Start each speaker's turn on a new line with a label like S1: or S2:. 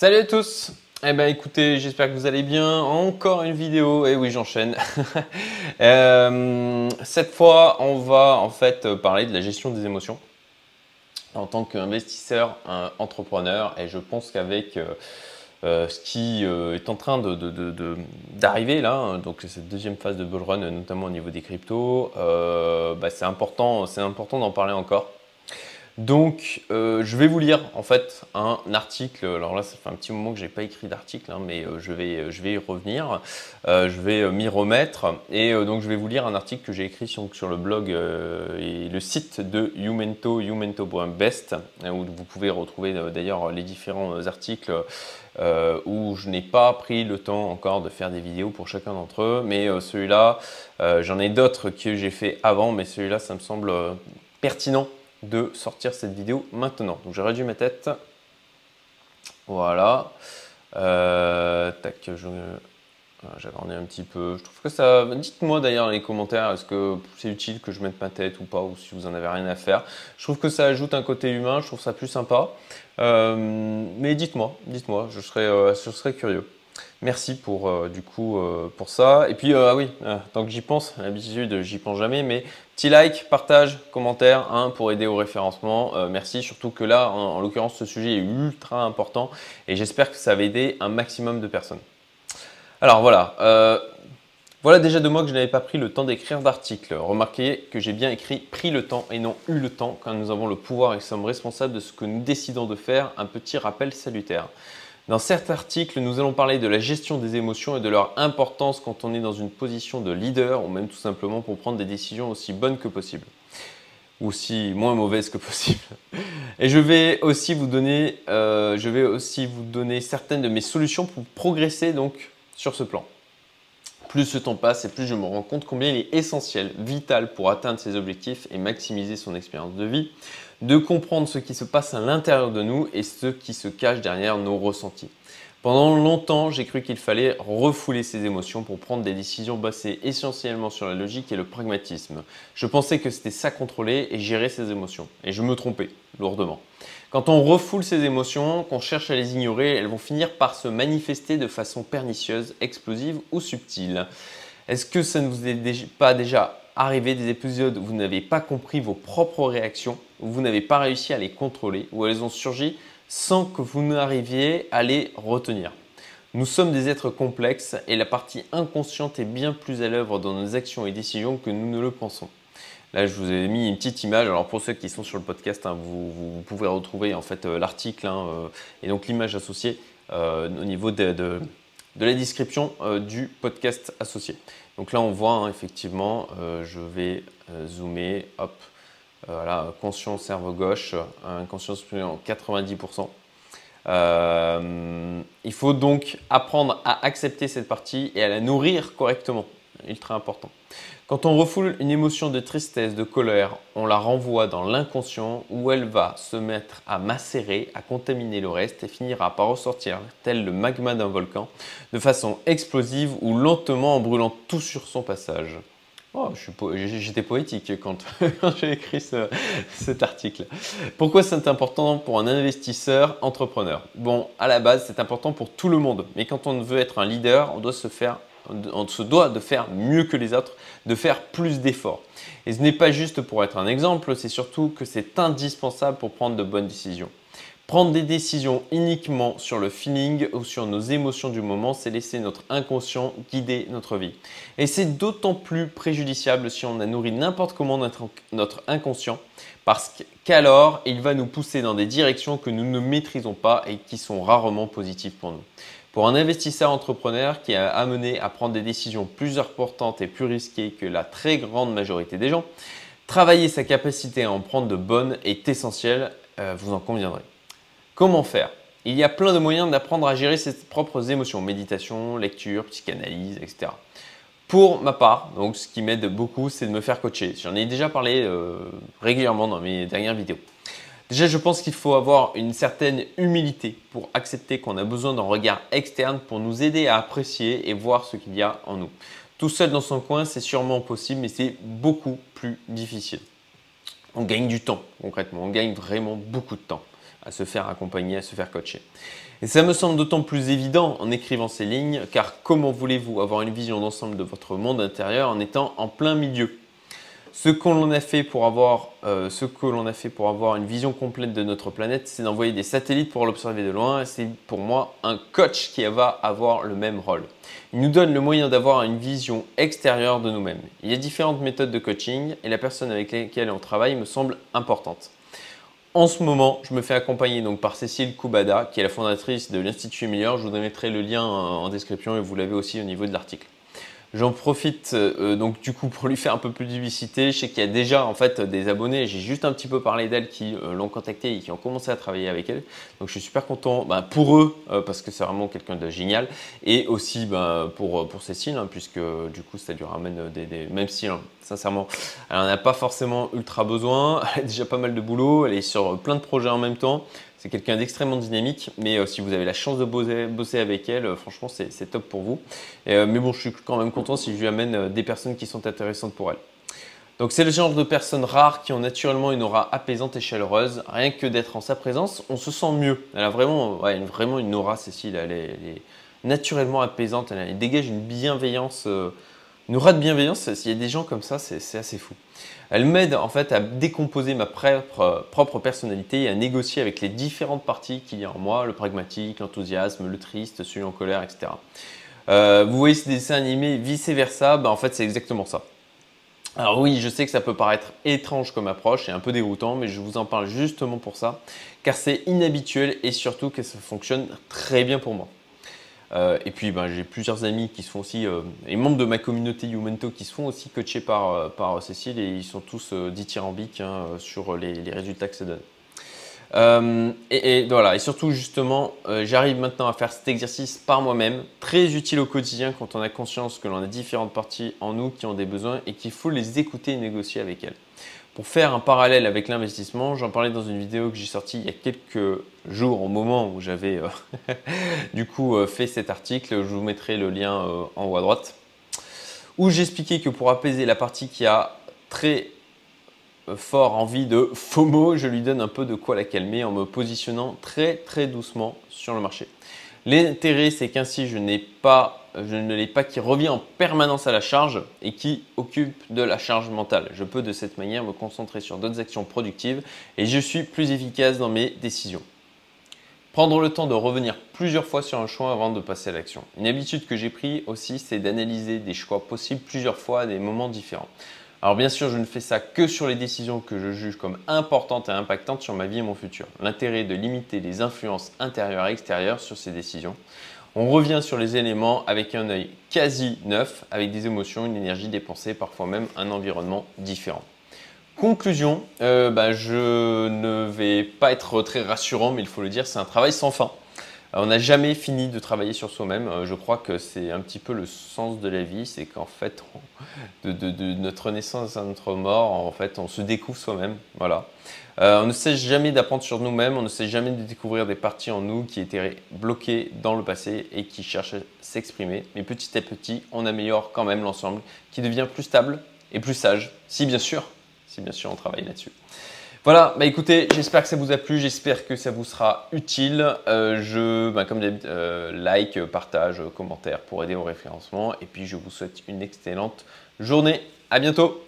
S1: Salut à tous Eh ben écoutez, j'espère que vous allez bien. Encore une vidéo, et oui j'enchaîne. Euh, cette fois, on va en fait parler de la gestion des émotions en tant qu'investisseur, entrepreneur, et je pense qu'avec euh, euh, ce qui est en train d'arriver là, hein, donc cette deuxième phase de bull run, notamment au niveau des cryptos, bah, c'est important, c'est important d'en parler encore. Donc, euh, je vais vous lire en fait un article. Alors là, ça fait un petit moment que je n'ai pas écrit d'article, hein, mais euh, je, vais, je vais y revenir. Euh, je vais m'y remettre. Et donc, je vais vous lire un article que j'ai écrit sur, le blog et le site de Youmento, youmento.best, hein, où vous pouvez retrouver d'ailleurs les différents articles où je n'ai pas pris le temps encore de faire des vidéos pour chacun d'entre eux. Mais celui-là, j'en ai d'autres que j'ai fait avant, mais celui-là, ça me semble pertinent de sortir cette vidéo maintenant. Donc j'ai réduit ma tête. Voilà. Euh, tac, je, j'agrandis un petit peu. Je trouve que ça. Dites-moi d'ailleurs dans les commentaires, est-ce que c'est utile que je mette ma tête ou pas, ou si vous en avez rien à faire. Je trouve que ça ajoute un côté humain, je trouve ça plus sympa. Euh, mais dites-moi, dites-moi, je euh, je serais curieux. Merci pour euh, du coup euh, pour ça. Et puis euh, ah oui, tant que j'y pense, l'habitude j'y pense jamais, mais petit like, partage, commentaire hein, pour aider au référencement. merci, surtout que là, en, l'occurrence, ce sujet est ultra important et j'espère que ça va aider un maximum de personnes. Alors voilà. Voilà déjà deux mois que je n'avais pas pris le temps d'écrire d'articles. Remarquez que j'ai bien écrit pris le temps et non eu le temps quand nous avons le pouvoir et sommes responsables de ce que nous décidons de faire. Un petit rappel salutaire. Dans cet article, nous allons parler de la gestion des émotions et de leur importance quand on est dans une position de leader ou même tout simplement pour prendre des décisions aussi bonnes que possible ou aussi moins mauvaises que possible. Et je vais aussi vous donner, euh, je vais aussi vous donner certaines de mes solutions pour progresser donc sur ce plan. Plus ce temps passe et plus je me rends compte combien il est essentiel, vital pour atteindre ses objectifs et maximiser son expérience de vie de comprendre ce qui se passe à l'intérieur de nous et ce qui se cache derrière nos ressentis. Pendant longtemps, j'ai cru qu'il fallait refouler ses émotions pour prendre des décisions basées essentiellement sur la logique et le pragmatisme. Je pensais que c'était ça contrôler et gérer ses émotions. Et je me trompais lourdement. Quand on refoule ses émotions, qu'on cherche à les ignorer, elles vont finir par se manifester de façon pernicieuse, explosive ou subtile. Est-ce que ça ne vous est pas déjà arrivé des épisodes où vous n'avez pas compris vos propres réactions, où vous n'avez pas réussi à les contrôler, où elles ont surgi sans que vous n'arriviez à les retenir. Nous sommes des êtres complexes et la partie inconsciente est bien plus à l'œuvre dans nos actions et décisions que nous ne le pensons. Là, je vous ai mis une petite image. Alors, pour ceux qui sont sur le podcast, hein, vous, pouvez retrouver en fait euh, l'article hein, euh, et donc l'image associée euh, au niveau de, la description du podcast associé. Donc là, on voit hein, effectivement, euh, je vais euh, zoomer, hop, euh, voilà, conscience cerveau gauche, conscience en 90%. il faut donc apprendre à accepter cette partie et à la nourrir correctement, ultra important. Quand on refoule une émotion de tristesse, de colère, on la renvoie dans l'inconscient où elle va se mettre à macérer, à contaminer le reste et finira par ressortir tel le magma d'un volcan de façon explosive ou lentement en brûlant tout sur son passage. Oh, J'étais poétique quand, j'ai écrit cet article. Pourquoi c'est important pour un investisseur entrepreneur? Bon, à la base, c'est important pour tout le monde. Mais quand on veut être un leader, on doit se faire on se doit de faire mieux que les autres, de faire plus d'efforts. Et ce n'est pas juste pour être un exemple, c'est surtout que c'est indispensable pour prendre de bonnes décisions. Prendre des décisions uniquement sur le feeling ou sur nos émotions du moment, c'est laisser notre inconscient guider notre vie. Et c'est d'autant plus préjudiciable si on a nourri n'importe comment notre, inconscient, parce qu'alors il va nous pousser dans des directions que nous ne maîtrisons pas et qui sont rarement positives pour nous. Pour un investisseur entrepreneur qui a amené à prendre des décisions plus importantes et plus risquées que la très grande majorité des gens, travailler sa capacité à en prendre de bonnes est essentiel, euh, vous en conviendrez. Comment faire? Il y a plein de moyens d'apprendre à gérer ses propres émotions, méditation, lecture, psychanalyse, etc. Pour ma part, donc ce qui m'aide beaucoup, c'est de me faire coacher. J'en ai déjà parlé euh, régulièrement dans mes dernières vidéos. Déjà, je pense qu'il faut avoir une certaine humilité pour accepter qu'on a besoin d'un regard externe pour nous aider à apprécier et voir ce qu'il y a en nous. Tout seul dans son coin, c'est sûrement possible, mais c'est beaucoup plus difficile. On gagne du temps, concrètement. On gagne vraiment beaucoup de temps à se faire accompagner, à se faire coacher. Et ça me semble d'autant plus évident en écrivant ces lignes, car comment voulez-vous avoir une vision d'ensemble de votre monde intérieur en étant en plein milieu? Ce que l'on a fait pour avoir, euh, ce que l'on a fait pour avoir une vision complète de notre planète, c'est d'envoyer des satellites pour l'observer de loin. C'est pour moi un coach qui va avoir le même rôle. Il nous donne le moyen d'avoir une vision extérieure de nous-mêmes. Il y a différentes méthodes de coaching et la personne avec laquelle on travaille me semble importante. En ce moment, je me fais accompagner donc par Cécile Koubada, qui est la fondatrice de l'Institut Meilleur. Je vous mettrai le lien en description et vous l'avez aussi au niveau de l'article. J'en profite euh, donc du coup pour lui faire un peu plus de publicité. Je sais qu'il y a déjà en fait des abonnés. J'ai juste un petit peu parlé d'elle qui euh, l'ont contactée et qui ont commencé à travailler avec elle. Donc je suis super content bah, pour eux euh, parce que c'est vraiment quelqu'un de génial et aussi bah, pour pour Cécile hein, puisque du coup ça lui ramène des, des... même si hein, sincèrement elle n'en a pas forcément ultra besoin. Elle a déjà pas mal de boulot. Elle est sur plein de projets en même temps. C'est quelqu'un d'extrêmement dynamique, mais euh, si vous avez la chance de bosser, avec elle, euh, franchement, c'est top pour vous. Euh, mais bon, je suis quand même content si je lui amène des personnes qui sont intéressantes pour elle. Donc c'est le genre de personnes rares qui ont naturellement une aura apaisante et chaleureuse. Rien que d'être en sa présence, on se sent mieux. Elle a vraiment, vraiment une aura, Cécile. Elle est, naturellement apaisante. Elle, dégage une bienveillance, une aura de bienveillance. S'il y a des gens comme ça, c'est assez fou. Elle m'aide en fait à décomposer ma propre, personnalité et à négocier avec les différentes parties qu'il y a en moi, le pragmatique, l'enthousiasme, le triste, celui en colère, etc. Euh, vous voyez ces dessins animés vice-versa, bah, en fait c'est exactement ça. Alors oui, je sais que ça peut paraître étrange comme approche et un peu déroutant, mais je vous en parle justement pour ça, car c'est inhabituel et surtout que ça fonctionne très bien pour moi. Euh, et puis ben, j'ai plusieurs amis qui se font aussi, euh, et membres de ma communauté Youmento qui se font aussi coacher par, euh, par Cécile et ils sont tous dithyrambiques hein, sur les, les, résultats que ça donne. Et, voilà, et surtout justement, j'arrive maintenant à faire cet exercice par moi-même, très utile au quotidien quand on a conscience que l'on a différentes parties en nous qui ont des besoins et qu'il faut les écouter et négocier avec elles. Pour faire un parallèle avec l'investissement, j'en parlais dans une vidéo que j'ai sortie il y a quelques jours, au moment où j'avais euh, du coup euh, fait cet article. Je vous mettrai le lien euh, en haut à droite. Où j'expliquais que pour apaiser la partie qui a très fort envie de FOMO, je lui donne un peu de quoi la calmer en me positionnant très très doucement sur le marché. L'intérêt, c'est qu'ainsi, je, ne l'ai pas qui revient en permanence à la charge et qui occupe de la charge mentale. Je peux de cette manière me concentrer sur d'autres actions productives et je suis plus efficace dans mes décisions. Prendre le temps de revenir plusieurs fois sur un choix avant de passer à l'action. Une habitude que j'ai pris aussi, c'est d'analyser des choix possibles plusieurs fois à des moments différents. Alors bien sûr, je ne fais ça que sur les décisions que je juge comme importantes et impactantes sur ma vie et mon futur. L'intérêt de limiter les influences intérieures et extérieures sur ces décisions. On revient sur les éléments avec un œil quasi neuf, avec des émotions, une énergie dépensée, parfois même un environnement différent. Conclusion, euh, bah, je ne vais pas être très rassurant, mais il faut le dire, c'est un travail sans fin. On n'a jamais fini de travailler sur soi-même. Euh, je crois que c'est un petit peu le sens de la vie, c'est qu'en fait, de, notre naissance à notre mort, en fait, on se découvre soi-même. Euh, on ne sait jamais d'apprendre sur nous-mêmes, on ne sait jamais de découvrir des parties en nous qui étaient bloquées dans le passé et qui cherchent à s'exprimer. Mais petit à petit, on améliore quand même l'ensemble, qui devient plus stable et plus sage, si bien sûr, si bien sûr on travaille là-dessus. Voilà, bah écoutez, j'espère que ça vous a plu, j'espère que ça vous sera utile. Euh, je, bah, comme d'habitude, euh, like, partage, commentaire pour aider au référencement. Et puis je vous souhaite une excellente journée. À bientôt